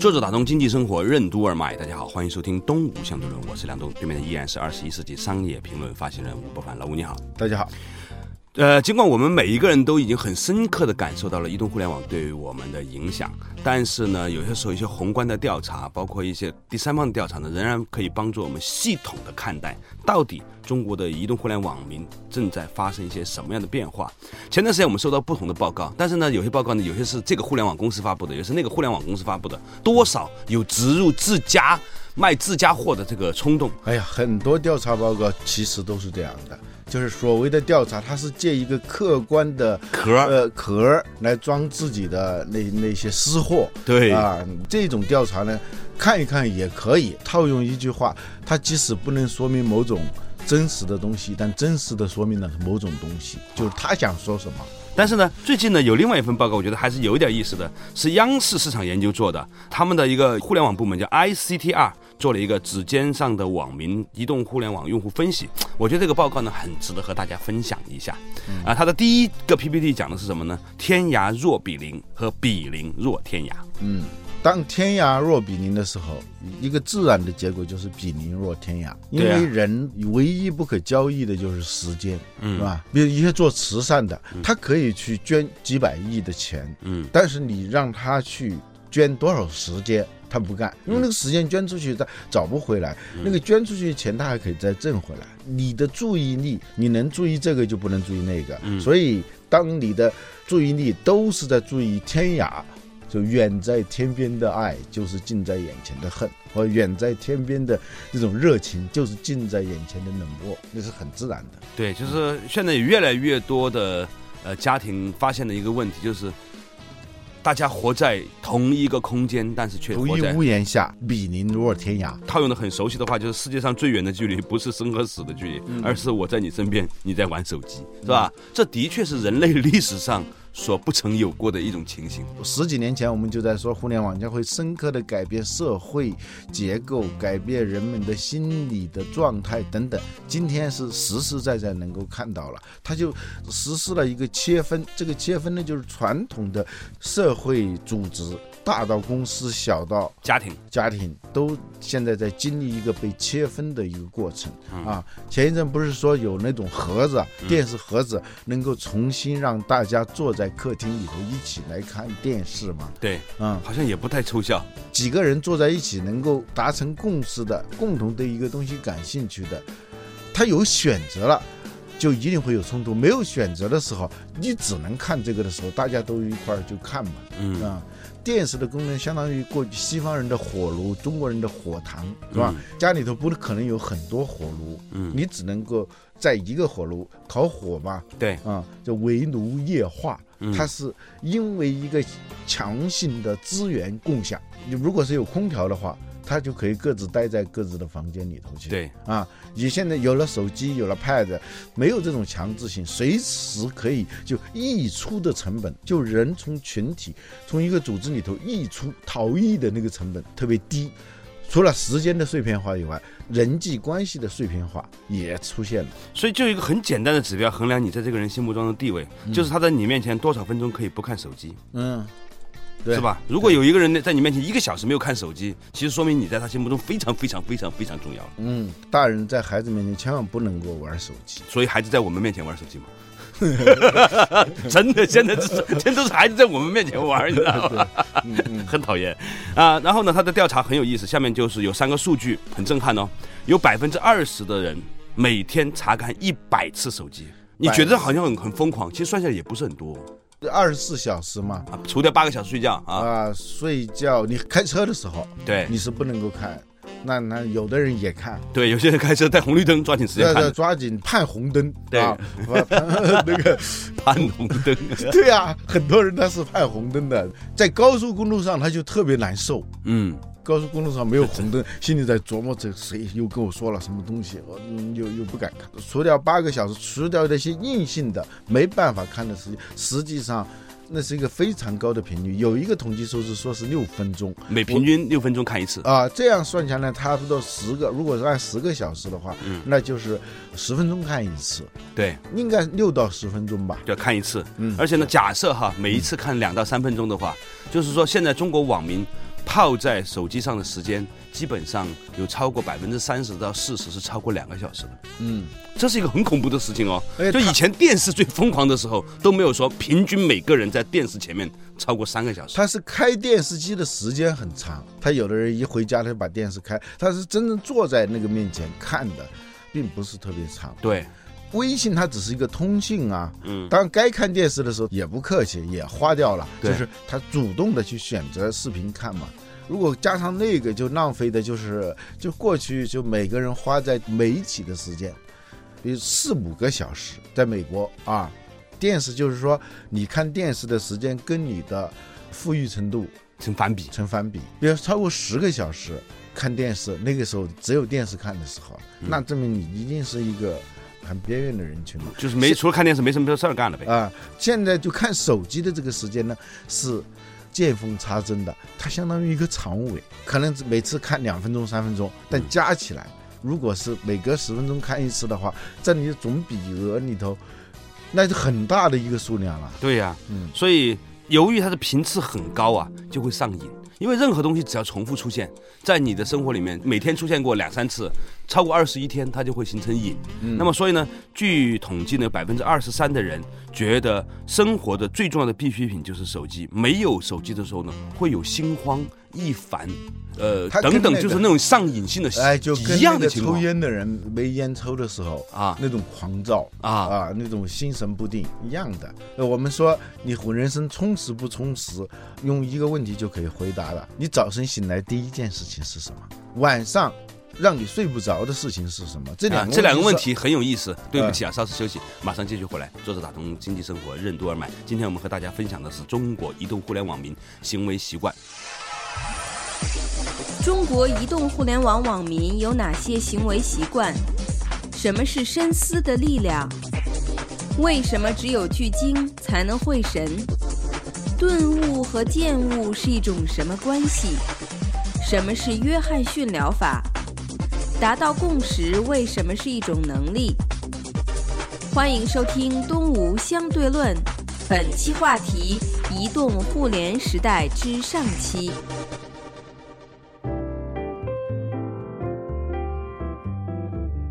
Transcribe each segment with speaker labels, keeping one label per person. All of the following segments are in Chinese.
Speaker 1: 作者打通经济生活任督二脉，大家好，欢迎收听东吴相对论，我是梁东，对面的依然是二十一世纪商业评论发行人吴伯凡，老吴你好，
Speaker 2: 大家好。
Speaker 1: 呃，尽管我们每一个人都已经很深刻的感受到了移动互联网对于我们的影响，但是呢，有些时候一些宏观的调查，包括一些第三方的调查呢，仍然可以帮助我们系统的看待到底中国的移动互联网民正在发生一些什么样的变化。前段时间我们收到不同的报告，但是呢，有些报告呢，有些是这个互联网公司发布的，有些是那个互联网公司发布的，多少有植入自家卖自家货的这个冲动。
Speaker 2: 哎呀，很多调查报告其实都是这样的。就是所谓的调查，它是借一个客观的
Speaker 1: 壳
Speaker 2: 呃壳来装自己的那那些私货。
Speaker 1: 对
Speaker 2: 啊，这种调查呢，看一看也可以。套用一句话，它即使不能说明某种真实的东西，但真实的说明了某种东西，就是他想说什么。
Speaker 1: 但是呢，最近呢有另外一份报告，我觉得还是有点意思的，是央视市场研究做的，他们的一个互联网部门叫 ICTR。做了一个指尖上的网民移动互联网用户分析，我觉得这个报告呢很值得和大家分享一下。啊，它的第一个 PPT 讲的是什么呢？天涯若比邻和比邻若天涯。
Speaker 2: 嗯，当天涯若比邻的时候，一个自然的结果就是比邻若天涯，因为人唯一不可交易的就是时间，是吧？比如一些做慈善的，他可以去捐几百亿的钱，嗯，但是你让他去捐多少时间？他不干，因为那个时间捐出去他找不回来，那个捐出去的钱他还可以再挣回来。你的注意力，你能注意这个就不能注意那个，所以当你的注意力都是在注意天涯，就远在天边的爱就是近在眼前的恨，或远在天边的这种热情就是近在眼前的冷漠，那是很自然的。
Speaker 1: 对，就是现在越来越多的呃家庭发现的一个问题就是。大家活在同一个空间，但是却
Speaker 2: 同一屋檐下，比邻若天涯。
Speaker 1: 套用的很熟悉的话，就是世界上最远的距离不是生和死的距离，而是我在你身边，你在玩手机，是吧？这的确是人类历史上。所不曾有过的一种情形。
Speaker 2: 十几年前，我们就在说互联网将会深刻的改变社会结构，改变人们的心理的状态等等。今天是实实在在能够看到了，它就实施了一个切分。这个切分呢，就是传统的社会组织。大到公司，小到
Speaker 1: 家庭，
Speaker 2: 家庭都现在在经历一个被切分的一个过程啊。前一阵不是说有那种盒子，电视盒子能够重新让大家坐在客厅里头一起来看电视吗？
Speaker 1: 对，嗯，好像也不太抽象。
Speaker 2: 几个人坐在一起能够达成共识的，共同对一个东西感兴趣的，他有选择了，就一定会有冲突。没有选择的时候，你只能看这个的时候，大家都一块儿就看嘛，嗯啊。电视的功能相当于过去西方人的火炉，中国人的火塘，是吧？家里头不可能有很多火炉，嗯，你只能够在一个火炉烤火嘛，
Speaker 1: 对，
Speaker 2: 啊，叫围炉夜话，它是因为一个强性的资源共享。你如果是有空调的话。他就可以各自待在各自的房间里头去。
Speaker 1: 对
Speaker 2: 啊，你现在有了手机，有了 Pad，没有这种强制性，随时可以就溢出的成本，就人从群体从一个组织里头溢出逃逸的那个成本特别低。除了时间的碎片化以外，人际关系的碎片化也出现了。
Speaker 1: 所以就一个很简单的指标衡量你在这个人心目中的地位，就是他在你面前多少分钟可以不看手机。嗯。是吧？如果有一个人在你面前一个小时没有看手机，其实说明你在他心目中非常非常非常非常重要。
Speaker 2: 嗯，大人在孩子面前千万不能够玩手机，
Speaker 1: 所以孩子在我们面前玩手机吗？真的，现在是全都是孩子在我们面前玩，你知道吗？很讨厌啊。然后呢，他的调查很有意思，下面就是有三个数据很震撼哦，有百分之二十的人每天查看一百次手机，你觉得好像很很疯狂，其实算下来也不是很多。
Speaker 2: 二十四小时嘛，
Speaker 1: 除掉八个小时睡觉啊，
Speaker 2: 睡觉你开车的时候，
Speaker 1: 对，
Speaker 2: 你是不能够看，那那有的人也看，
Speaker 1: 对，有些人开车带红绿灯，抓紧时间看，
Speaker 2: 抓紧盼红灯，
Speaker 1: 对，
Speaker 2: 那个。
Speaker 1: 盼红灯，
Speaker 2: 对啊，很多人他是盼红灯的，在高速公路上他就特别难受，嗯。高速公路上没有红灯，心里在琢磨这谁又跟我说了什么东西，我又又不敢看。除掉八个小时，除掉那些硬性的没办法看的时间，实际上那是一个非常高的频率。有一个统计数字说是六分钟，
Speaker 1: 每平均六分钟看一次
Speaker 2: 啊。这样算下来，差不多十个。如果是按十个小时的话，嗯，那就是十分钟看一次。
Speaker 1: 对，
Speaker 2: 应该六到十分钟吧，
Speaker 1: 要看一次。嗯，而且呢，假设哈，每一次看两到三分钟的话，就是说现在中国网民。泡在手机上的时间，基本上有超过百分之三十到四十是超过两个小时的。嗯，这是一个很恐怖的事情哦。就以前电视最疯狂的时候，都没有说平均每个人在电视前面超过三个小时。
Speaker 2: 他是开电视机的时间很长，他有的人一回家他就把电视开，他是真正坐在那个面前看的，并不是特别长。
Speaker 1: 对，
Speaker 2: 微信它只是一个通信啊。嗯。当该看电视的时候也不客气，也花掉了。就是他主动的去选择视频看嘛。如果加上那个，就浪费的就是，就过去就每个人花在媒体的时间，比如四五个小时，在美国啊，电视就是说你看电视的时间跟你的富裕程度
Speaker 1: 成反比，
Speaker 2: 成反比。比如超过十个小时看电视，那个时候只有电视看的时候，那证明你一定是一个很边缘的人群嘛，
Speaker 1: 就是没除了看电视没什么事儿干了呗。
Speaker 2: 啊，现在就看手机的这个时间呢是。见缝插针的，它相当于一个长尾，可能每次看两分钟、三分钟，但加起来，如果是每隔十分钟看一次的话，在你的总笔额里头，那是很大的一个数量了。
Speaker 1: 对呀，嗯，所以由于它的频次很高啊，就会上瘾。因为任何东西只要重复出现在你的生活里面，每天出现过两三次，超过二十一天，它就会形成瘾。那么，所以呢，据统计呢，百分之二十三的人觉得生活的最重要的必需品就是手机，没有手机的时候呢，会有心慌。一烦，呃，等等，就是那种上瘾性的，
Speaker 2: 哎，就一样的抽烟的人没烟抽的时候啊，那种狂躁啊啊，那种心神不定一样的。我们说你人生充实不充实，用一个问题就可以回答了。你早晨醒来第一件事情是什么？晚上让你睡不着的事情是什么？这两
Speaker 1: 这两个问题很有意思。对不起啊，稍事休息，马上继续回来。作者打通经济生活任督二脉。今天我们和大家分享的是中国移动互联网民行为习惯。
Speaker 3: 中国移动互联网网民有哪些行为习惯？什么是深思的力量？为什么只有聚精才能会神？顿悟和见悟是一种什么关系？什么是约翰逊疗法？达到共识为什么是一种能力？欢迎收听《东吴相对论》，本期话题：移动互联时代之上期。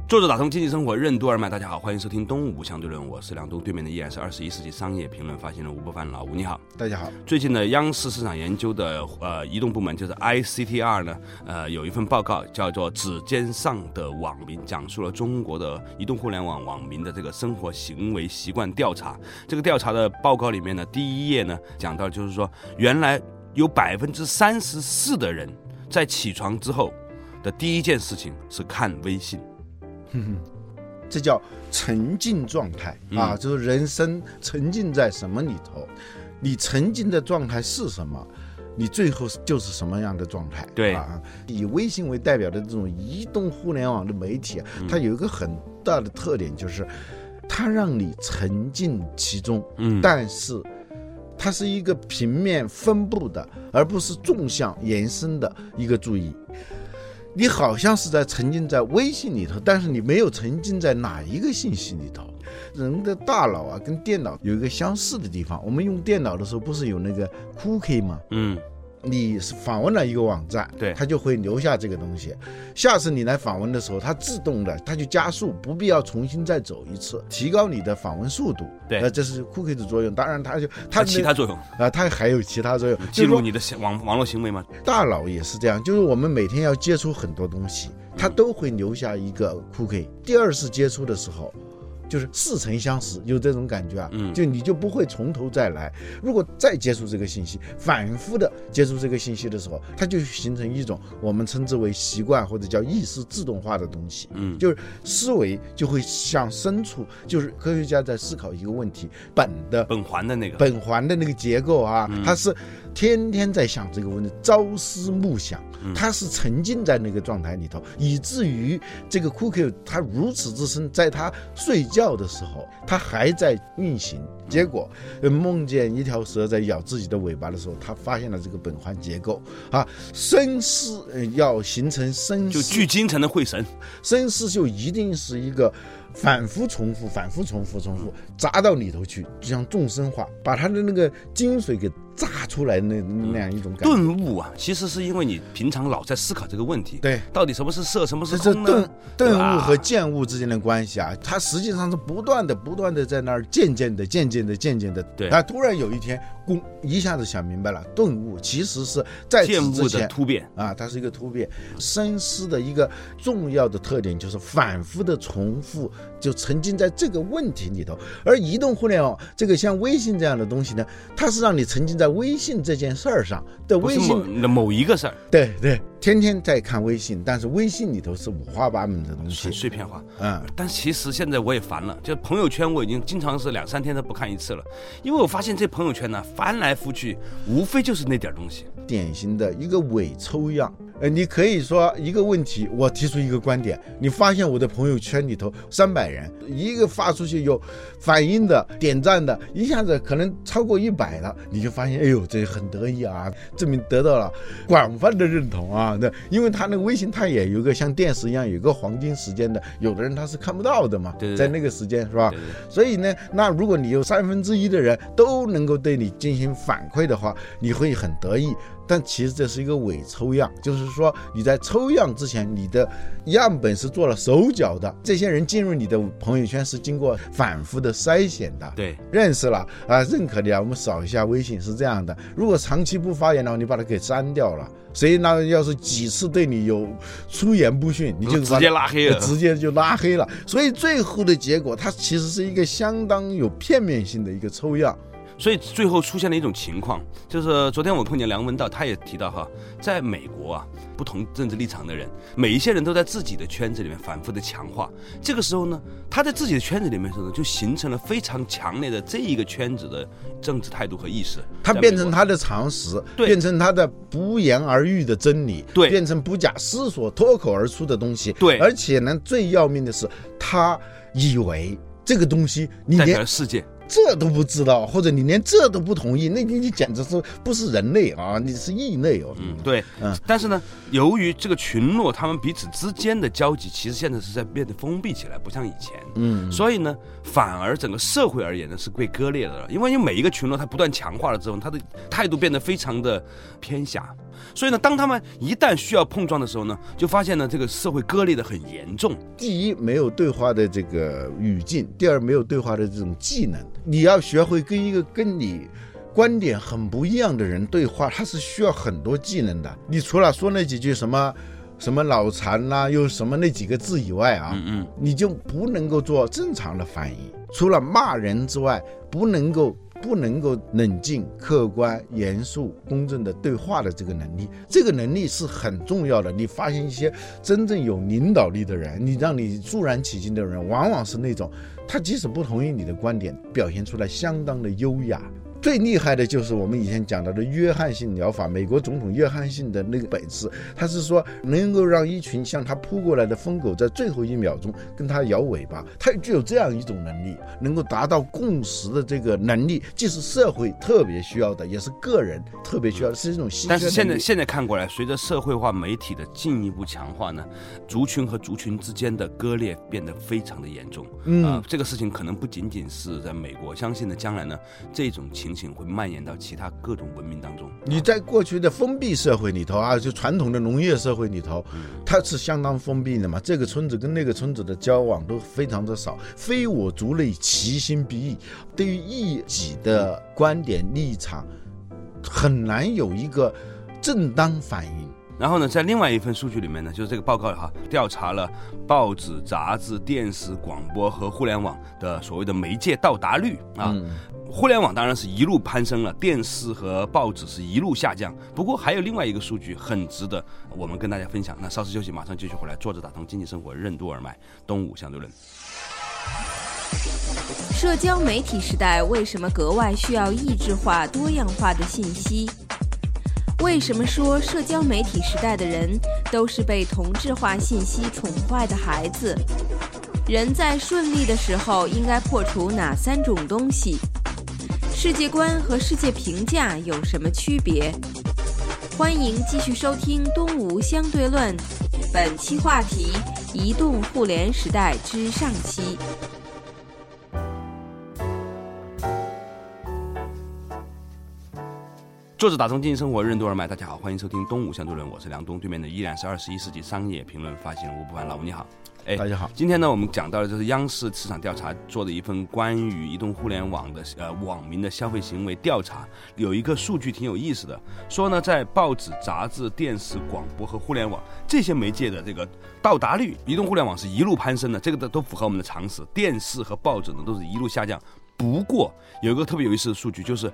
Speaker 1: 作者打通经济生活任督二脉，大家好，欢迎收听东吴相对论，我是梁东，对面的依然是二十一世纪商业评论发行人吴伯凡老吴，你好，
Speaker 2: 大家好。
Speaker 1: 最近呢，央视市场研究的呃移动部门就是 ICTR 呢，呃有一份报告叫做《指尖上的网民》，讲述了中国的移动互联网网民的这个生活行为习惯调查。这个调查的报告里面呢，第一页呢讲到就是说，原来有百分之三十四的人在起床之后的第一件事情是看微信。哼哼，
Speaker 2: 这叫沉浸状态。啊，就是人生沉浸在什么里头，你沉浸的状态是什么，你最后就是什么样的状态。
Speaker 1: 对。
Speaker 2: 啊，以微信为代表的这种移动互联网的媒体，它有一个很大的特点，就是它让你沉浸其中，嗯，但是它是一个平面分布的，而不是纵向延伸的一个注意。你好像是在沉浸在微信里头，但是你没有沉浸在哪一个信息里头。人的大脑啊，跟电脑有一个相似的地方。我们用电脑的时候，不是有那个 cookie 吗？嗯。你访问了一个网站，
Speaker 1: 对，
Speaker 2: 它就会留下这个东西。下次你来访问的时候，它自动的，它就加速，不必要重新再走一次，提高你的访问速度。
Speaker 1: 对，
Speaker 2: 那这是 cookie 的作用。当然，它就
Speaker 1: 它其他作用
Speaker 2: 啊，它还有其他作用，
Speaker 1: 记录你的网网络行为吗？
Speaker 2: 大脑也是这样，就是我们每天要接触很多东西，它都会留下一个 cookie。第二次接触的时候。就是似曾相识，有这种感觉啊，就你就不会从头再来。如果再接触这个信息，反复的接触这个信息的时候，它就形成一种我们称之为习惯或者叫意识自动化的东西。嗯，就是思维就会向深处，就是科学家在思考一个问题本的
Speaker 1: 本环的那个
Speaker 2: 本环的那个结构啊，它是。天天在想这个问题，朝思暮想，他是沉浸在那个状态里头，以至于这个库克他如此之深，在他睡觉的时候，他还在运行。结果梦见一条蛇在咬自己的尾巴的时候，他发现了这个苯环结构啊，深思要形成深
Speaker 1: 就聚精成的会神，
Speaker 2: 深思就一定是一个。反复重复，反复重复，重复砸到里头去，就像众生化，把他的那个精髓给炸出来，那那样一种感
Speaker 1: 觉。顿悟啊，其实是因为你平常老在思考这个问题。
Speaker 2: 对，
Speaker 1: 到底什么是色，什么是空
Speaker 2: 呢？顿顿悟和见悟之间的关系啊，它实际上是不断的、不断的在那儿渐渐的、渐渐的、渐渐的。
Speaker 1: 对，
Speaker 2: 啊突然有一天，公一下子想明白了，顿悟其实是在
Speaker 1: 见悟的突变
Speaker 2: 啊，它是一个突变。深思的一个重要的特点就是反复的重复。就沉浸在这个问题里头，而移动互联网这个像微信这样的东西呢，它是让你沉浸在微信这件事儿上的微信
Speaker 1: 的某一个事儿，
Speaker 2: 对对，天天在看微信，但是微信里头是五花八门的东西，
Speaker 1: 碎片化。嗯，但其实现在我也烦了，就朋友圈我已经经常是两三天都不看一次了，因为我发现这朋友圈呢翻来覆去，无非就是那点东西，
Speaker 2: 典型的一个伪抽样。呃，你可以说一个问题，我提出一个观点，你发现我的朋友圈里头三百人，一个发出去有反应的、点赞的，一下子可能超过一百了，你就发现，哎呦，这很得意啊，证明得到了广泛的认同啊。那因为他那个微信，他也有个像电视一样有个黄金时间的，有的人他是看不到的嘛，在那个时间是吧？所以呢，那如果你有三分之一的人都能够对你进行反馈的话，你会很得意。但其实这是一个伪抽样，就是说你在抽样之前，你的样本是做了手脚的。这些人进入你的朋友圈是经过反复的筛选的。
Speaker 1: 对，
Speaker 2: 认识了啊，认可你啊，我们扫一下微信是这样的。如果长期不发言的话，你把它给删掉了。谁那要是几次对你有出言不逊，你就
Speaker 1: 直接拉黑了，
Speaker 2: 直接就拉黑了。所以最后的结果，它其实是一个相当有片面性的一个抽样。
Speaker 1: 所以最后出现了一种情况，就是昨天我碰见梁文道，他也提到哈，在美国啊，不同政治立场的人，每一些人都在自己的圈子里面反复的强化。这个时候呢，他在自己的圈子里面时候，就形成了非常强烈的这一个圈子的政治态度和意识。
Speaker 2: 他变成他的常识，变成他的不言而喻的真理，
Speaker 1: 对，
Speaker 2: 变成不假思索脱口而出的东西，
Speaker 1: 对。
Speaker 2: 而且呢，最要命的是，他以为这个东西你连
Speaker 1: 世界。
Speaker 2: 这都不知道，或者你连这都不同意，那你你简直是不是人类啊？你是异类哦。
Speaker 1: 嗯，对，嗯。但是呢，由于这个群落他们彼此之间的交集，其实现在是在变得封闭起来，不像以前。嗯。所以呢，反而整个社会而言呢是被割裂的了，因为你每一个群落它不断强化了之后，它的态度变得非常的偏狭。所以呢，当他们一旦需要碰撞的时候呢，就发现呢，这个社会割裂的很严重。
Speaker 2: 第一，没有对话的这个语境；第二，没有对话的这种技能。你要学会跟一个跟你观点很不一样的人对话，他是需要很多技能的。你除了说那几句什么什么脑残啦，又什么那几个字以外啊，嗯嗯，你就不能够做正常的反应。除了骂人之外，不能够。不能够冷静、客观、严肃、公正的对话的这个能力，这个能力是很重要的。你发现一些真正有领导力的人，你让你肃然起敬的人，往往是那种他即使不同意你的观点，表现出来相当的优雅。最厉害的就是我们以前讲到的约翰逊疗法，美国总统约翰逊的那个本事，他是说能够让一群向他扑过来的疯狗在最后一秒钟跟他摇尾巴，他具有这样一种能力，能够达到共识的这个能力，既是社会特别需要的，也是个人特别需要的，是一种稀缺。
Speaker 1: 但是现在现在看过来，随着社会化媒体的进一步强化呢，族群和族群之间的割裂变得非常的严重。嗯，这个事情可能不仅仅是在美国，相信呢将来呢这种情。情形会蔓延到其他各种文明当中。
Speaker 2: 你在过去的封闭社会里头啊，就传统的农业社会里头，它是相当封闭的嘛。这个村子跟那个村子的交往都非常的少，非我族类，其心必异。对于异己的观点立场，很难有一个正当反应。
Speaker 1: 然后呢，在另外一份数据里面呢，就是这个报告哈，调查了报纸、杂志、电视、广播和互联网的所谓的媒介到达率啊。互联网当然是一路攀升了，电视和报纸是一路下降。不过还有另外一个数据很值得我们跟大家分享。那稍事休息，马上继续回来。坐着打通经济生活，任督二脉，东吴相对论。
Speaker 3: 社交媒体时代为什么格外需要异质化、多样化的信息？为什么说社交媒体时代的人都是被同质化信息宠坏的孩子？人在顺利的时候应该破除哪三种东西？世界观和世界评价有什么区别？欢迎继续收听《东吴相对论》，本期话题：移动互联时代之上期。
Speaker 1: 作者打通经济生活任督二脉，大家好，欢迎收听《东吴相对论》，我是梁东，对面的依然是二十一世纪商业评论发行人吴不凡，老吴你好。
Speaker 2: 哎，大家好。
Speaker 1: 今天呢，我们讲到的就是央视市场调查做的一份关于移动互联网的呃网民的消费行为调查，有一个数据挺有意思的，说呢，在报纸、杂志、电视、广播和互联网这些媒介的这个到达率，移动互联网是一路攀升的，这个都都符合我们的常识。电视和报纸呢，都是一路下降。不过有一个特别有意思的数据，就是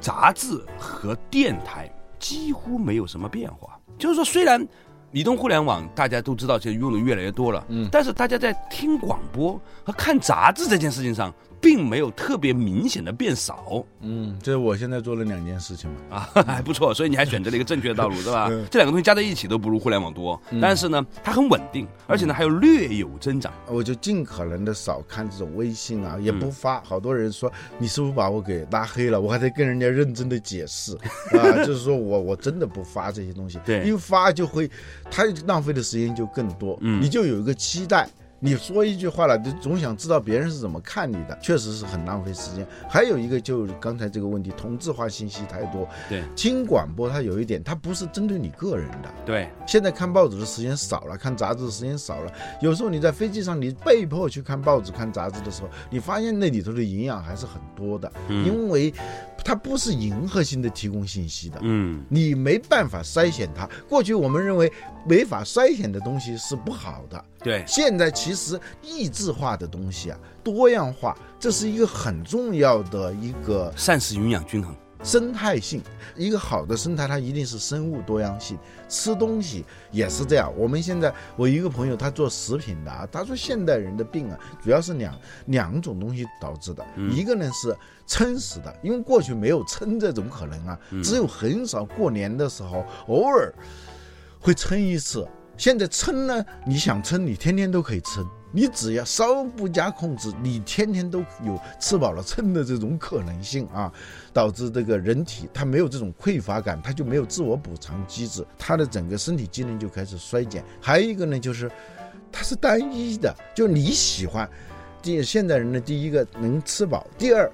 Speaker 1: 杂志和电台几乎没有什么变化，就是说虽然。移动互联网大家都知道，现在用的越来越多了。嗯，但是大家在听广播和看杂志这件事情上。并没有特别明显的变少，
Speaker 2: 嗯，这是我现在做了两件事情嘛，
Speaker 1: 啊，还不错，所以你还选择了一个正确的道路，是吧？这两个东西加在一起都不如互联网多，但是呢，它很稳定，而且呢还有略有增长。
Speaker 2: 我就尽可能的少看这种微信啊，也不发。好多人说你是不是把我给拉黑了？我还得跟人家认真的解释 啊，就是说我我真的不发这些东西，
Speaker 1: 对，
Speaker 2: 因为发就会，他浪费的时间就更多，嗯，你就有一个期待。你说一句话了，就总想知道别人是怎么看你的，确实是很浪费时间。还有一个就是刚才这个问题，同质化信息太多。
Speaker 1: 对，
Speaker 2: 听广播它有一点，它不是针对你个人的。
Speaker 1: 对，
Speaker 2: 现在看报纸的时间少了，看杂志的时间少了。有时候你在飞机上，你被迫去看报纸、看杂志的时候，你发现那里头的营养还是很多的，因为。它不是迎合性的提供信息的，嗯，你没办法筛选它。过去我们认为没法筛选的东西是不好的，
Speaker 1: 对。
Speaker 2: 现在其实异质化的东西啊，多样化，这是一个很重要的一个
Speaker 1: 膳食营养均衡。
Speaker 2: 生态性，一个好的生态，它一定是生物多样性。吃东西也是这样。我们现在，我一个朋友他做食品的啊，他说现代人的病啊，主要是两两种东西导致的。一个呢是撑死的，因为过去没有撑这种可能啊，只有很少过年的时候偶尔会撑一次。现在撑呢，你想撑，你天天都可以撑。你只要稍不加控制，你天天都有吃饱了撑的这种可能性啊，导致这个人体它没有这种匮乏感，它就没有自我补偿机制，它的整个身体机能就开始衰减。还有一个呢，就是它是单一的，就你喜欢，第现代人的第一个能吃饱，第二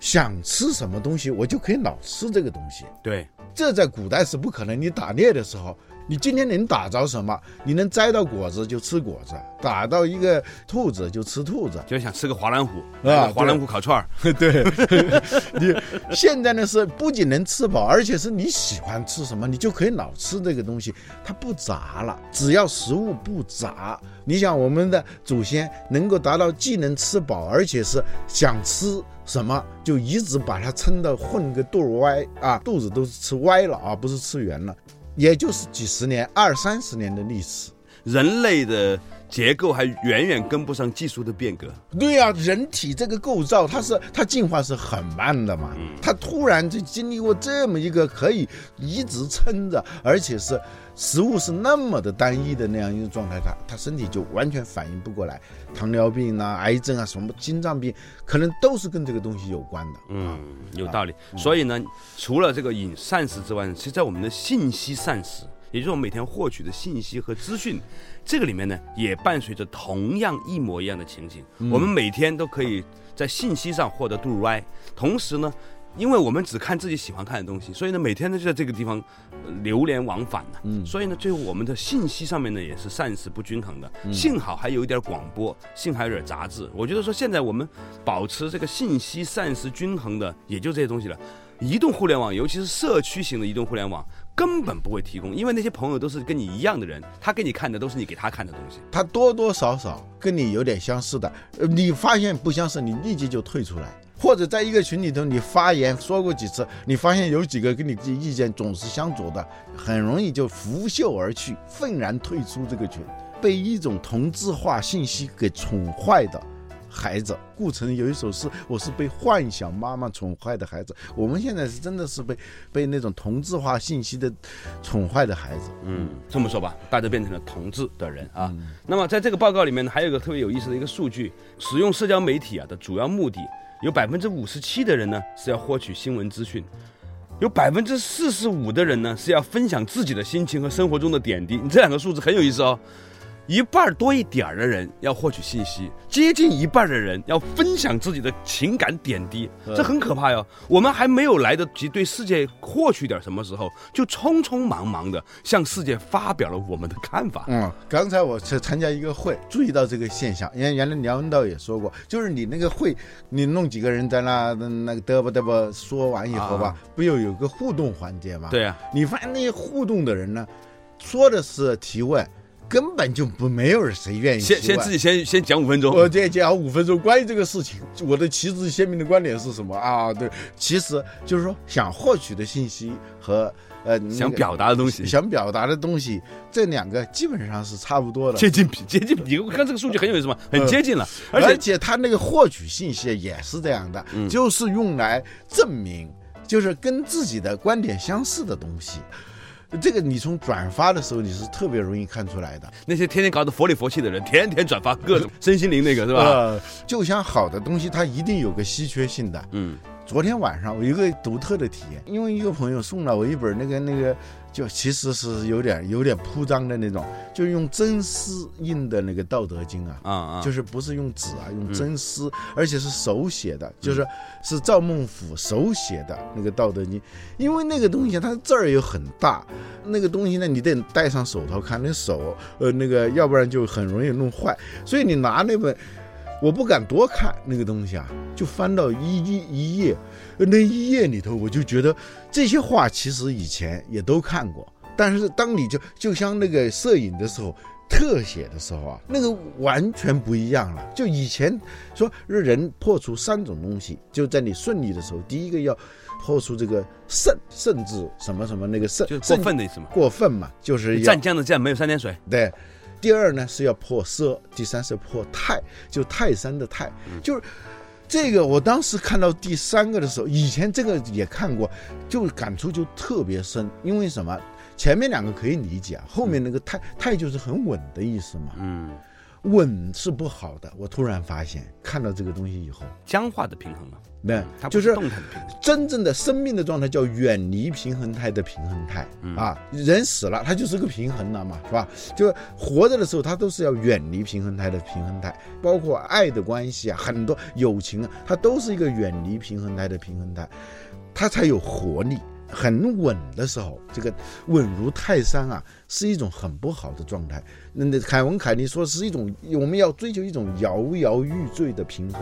Speaker 2: 想吃什么东西，我就可以老吃这个东西。
Speaker 1: 对，
Speaker 2: 这在古代是不可能。你打猎的时候。你今天能打着什么？你能摘到果子就吃果子，打到一个兔子就吃兔子，
Speaker 1: 就想吃个华南虎啊，华南虎烤串儿。
Speaker 2: 对，你现在呢是不仅能吃饱，而且是你喜欢吃什么，你就可以老吃这个东西，它不杂了。只要食物不杂，你想我们的祖先能够达到既能吃饱，而且是想吃什么就一直把它撑得混个肚儿歪啊，肚子都是吃歪了啊，不是吃圆了。也就是几十年、二三十年的历史，
Speaker 1: 人类的结构还远远跟不上技术的变革。
Speaker 2: 对啊，人体这个构造，它是它进化是很慢的嘛。它突然就经历过这么一个可以一直撑着，而且是。食物是那么的单一的那样一种状态，它它身体就完全反应不过来，糖尿病啊、癌症啊、什么心脏病，可能都是跟这个东西有关的。
Speaker 1: 嗯，有道理。所以呢，除了这个饮膳食之外，其实在我们的信息膳食，也就是我们每天获取的信息和资讯，这个里面呢，也伴随着同样一模一样的情景。我们每天都可以在信息上获得度入 Y，同时呢。因为我们只看自己喜欢看的东西，所以呢，每天呢就在这个地方流连往返呢。嗯，所以呢，最后我们的信息上面呢也是膳食不均衡的。幸好还有一点广播，幸好有点杂志。我觉得说现在我们保持这个信息膳食均衡的，也就这些东西了。移动互联网，尤其是社区型的移动互联网。根本不会提供，因为那些朋友都是跟你一样的人，他给你看的都是你给他看的东西。
Speaker 2: 他多多少少跟你有点相似的，呃，你发现不相似，你立即就退出来。或者在一个群里头，你发言说过几次，你发现有几个跟你意见总是相左的，很容易就拂袖而去，愤然退出这个群。被一种同质化信息给宠坏的孩子，顾城有一首诗：“我是被幻想妈妈宠坏的孩子。”我们现在是真的是被被那种同质化信息的宠坏的孩子。
Speaker 1: 嗯，这么说吧，大家变成了同质的人啊。那么在这个报告里面呢，还有一个特别有意思的一个数据：使用社交媒体啊的主要目的。有百分之五十七的人呢是要获取新闻资讯，有百分之四十五的人呢是要分享自己的心情和生活中的点滴。你这两个数字很有意思哦。一半多一点儿的人要获取信息，接近一半的人要分享自己的情感点滴，这很可怕哟。我们还没有来得及对世界获取点什么时候，就匆匆忙忙的向世界发表了我们的看法。
Speaker 2: 嗯，刚才我去参加一个会，注意到这个现象。原原来梁文道也说过，就是你那个会，你弄几个人在那那个嘚啵嘚啵说完以后吧，不又有个互动环节吗？
Speaker 1: 对呀，
Speaker 2: 你发现那些互动的人呢，说的是提问。根本就不没有谁愿意
Speaker 1: 先先自己先先讲五分钟，
Speaker 2: 我再讲五分钟关于这个事情，我的旗帜鲜明的观点是什么啊？对，其实就是说想获取的信息和呃
Speaker 1: 想表达的东西，
Speaker 2: 想表达的东西，这两个基本上是差不多的，
Speaker 1: 接近接近。你看这个数据很有意思嘛，很接近了，
Speaker 2: 而且他那个获取信息也是这样的，就是用来证明，就是跟自己的观点相似的东西。这个你从转发的时候你是特别容易看出来的。
Speaker 1: 那些天天搞得佛里佛气的人，天天转发各种 身心灵那个是吧？
Speaker 2: 就像好的东西，它一定有个稀缺性的。嗯。昨天晚上我有个独特的体验，因为一个朋友送了我一本那个那个，就其实是有点有点铺张的那种，就是用真丝印的那个《道德经》啊，啊啊，就是不是用纸啊，用真丝，而且是手写的，就是是赵孟俯手写的那个《道德经》，因为那个东西它字儿又很大，那个东西呢你得戴上手套看，那手呃那个要不然就很容易弄坏，所以你拿那本。我不敢多看那个东西啊，就翻到一一一页，那一页里头，我就觉得这些画其实以前也都看过，但是当你就就像那个摄影的时候，特写的时候啊，那个完全不一样了。就以前说人破除三种东西，就在你顺利的时候，第一个要破除这个甚，甚至什么什么那个甚，
Speaker 1: 就过分的意思嘛，
Speaker 2: 过分嘛，就是
Speaker 1: 湛江的江没有三点水，
Speaker 2: 对。第二呢是要破色，第三是破泰，就泰山的泰，就是这个。我当时看到第三个的时候，以前这个也看过，就感触就特别深。因为什么？前面两个可以理解啊，后面那个泰泰就是很稳的意思嘛。嗯。稳是不好的，我突然发现，看到这个东西以后，
Speaker 1: 僵化的平衡了。
Speaker 2: 对，
Speaker 1: 就是
Speaker 2: 真正的生命的状态叫远离平衡态的平衡态啊。人死了，他就是个平衡了嘛，是吧？就活着的时候，他都是要远离平衡态的平衡态，包括爱的关系啊，很多友情啊，它都是一个远离平衡态的平衡态，它才有活力。很稳的时候，这个稳如泰山啊，是一种很不好的状态。那凯文凯利说是一种，我们要追求一种摇摇欲坠的平衡。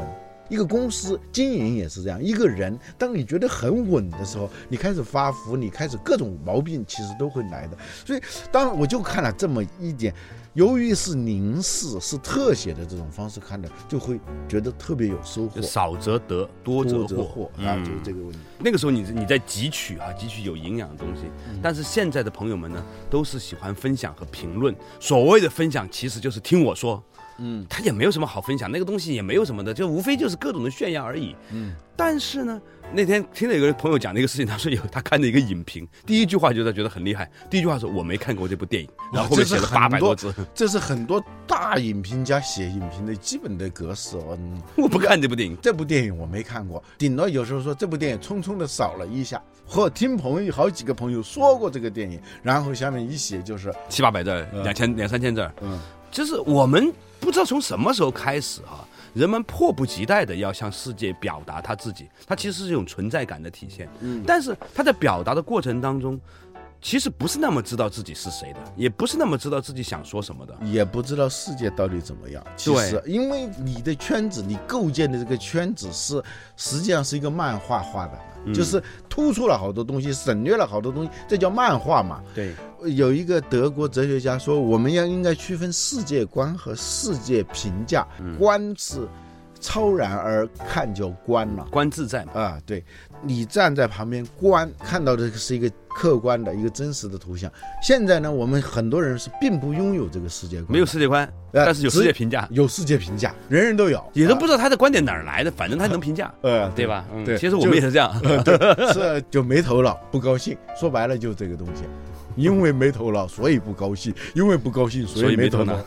Speaker 2: 一个公司经营也是这样，一个人，当你觉得很稳的时候，你开始发福，你开始各种毛病其实都会来的。所以，当我就看了这么一点。由于是凝视、是特写的这种方式看的，就会觉得特别有收获。
Speaker 1: 少则得，多则
Speaker 2: 祸啊，就是这个问题。
Speaker 1: 那个时候你你在汲取啊，汲取有营养的东西。但是现在的朋友们呢，都是喜欢分享和评论。所谓的分享，其实就是听我说。嗯，他也没有什么好分享，那个东西也没有什么的，就无非就是各种的炫耀而已。嗯，但是呢，那天听了一个朋友讲那个事情，他说有他看的一个影评，第一句话就他觉得很厉害，第一句话说我没看过这部电影，然后后面写了八百多字，
Speaker 2: 这是很多大影评家写影评的基本的格式。我
Speaker 1: 我不看这部电影，
Speaker 2: 这部电影我没看过，顶多有时候说这部电影匆匆的扫了一下，或听朋友好几个朋友说过这个电影，然后下面一写就是
Speaker 1: 七八百字，两千两三千字，嗯，就是我们。不知道从什么时候开始哈，人们迫不及待的要向世界表达他自己，他其实是一种存在感的体现。嗯，但是他在表达的过程当中，其实不是那么知道自己是谁的，也不是那么知道自己想说什么的，
Speaker 2: 也不知道世界到底怎么样。其实，因为你的圈子，你构建的这个圈子是实际上是一个漫画化的。就是突出了好多东西，省略了好多东西，这叫漫画嘛。
Speaker 1: 对，
Speaker 2: 有一个德国哲学家说，我们要应该区分世界观和世界评价，观是超然而看就观了，
Speaker 1: 观自在嘛。
Speaker 2: 啊，对，你站在旁边观看到的是一个客观的一个真实的图像。现在呢，我们很多人是并不拥有这个世界观，
Speaker 1: 没有世界观，
Speaker 2: 呃
Speaker 1: 但是有世界评价，
Speaker 2: 有世界评价，人人都有，
Speaker 1: 也都不知道他的观点哪儿来的，反正他能评价，
Speaker 2: 呃，
Speaker 1: 对吧？嗯
Speaker 2: 对
Speaker 1: 其实我们也是这样。
Speaker 2: 是就没头脑，不高兴。说白了就这个东西，因为没头脑，所以不高兴；因为不高兴，所
Speaker 1: 所以
Speaker 2: 以没头脑。啊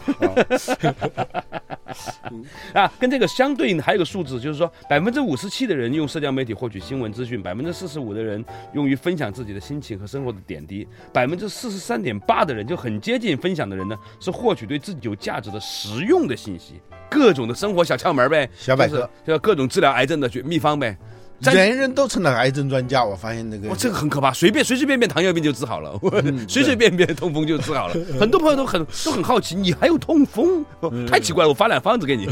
Speaker 1: 啊，跟这个相对应的还有个数字，就是说百分之五十七的人用社交媒体获取新闻资讯，百分之四十五的人用于分享自己的心情和生活的点滴，百分之四十三点八的人就很接近分享的人呢，是获取对自己有价值的实用的信息，各种的生活小窍门呗，
Speaker 2: 小百科
Speaker 1: 就各种治疗癌症的秘方呗。在
Speaker 2: 人人都成了癌症专家，我发现那个
Speaker 1: 哇，这个很可怕，随便随随便便糖尿病就治好了，
Speaker 2: 嗯
Speaker 1: 随随便便痛风就治好了。很多朋友都很都很好奇，你还有痛风？
Speaker 2: 嗯
Speaker 1: 太奇怪了，我发两方子给你。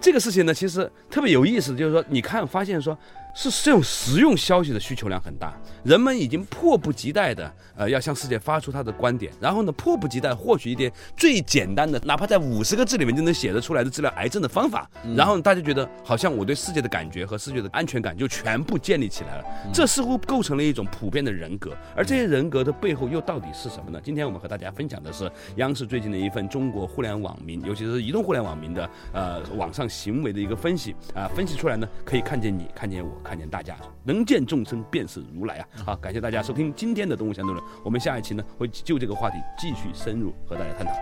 Speaker 1: 这个事情呢，其实特别有意思，就是说，你看发现说。是这种实用消息的需求量很大，人们已经迫不及待的呃要向世界发出他的观点，然后呢迫不及待获取一点最简单的，哪怕在五十个字里面就能写得出来的治疗癌症的方法，然后大家觉得好像我对世界的感觉和世界的安全感就全部建立起来了，这似乎构成了一种普遍的人格，而这些人格的背后又到底是什么呢？今天我们和大家分享的是央视最近的一份中国互联网民，尤其是移动互联网民的呃网上行为的一个分析啊、分析出来呢，可以看见你，看见我，看见大家，能见众生便是如来啊！好，感谢大家收听今天的动物相对论，我们下一期呢会就这个话题继续深入和大家探讨。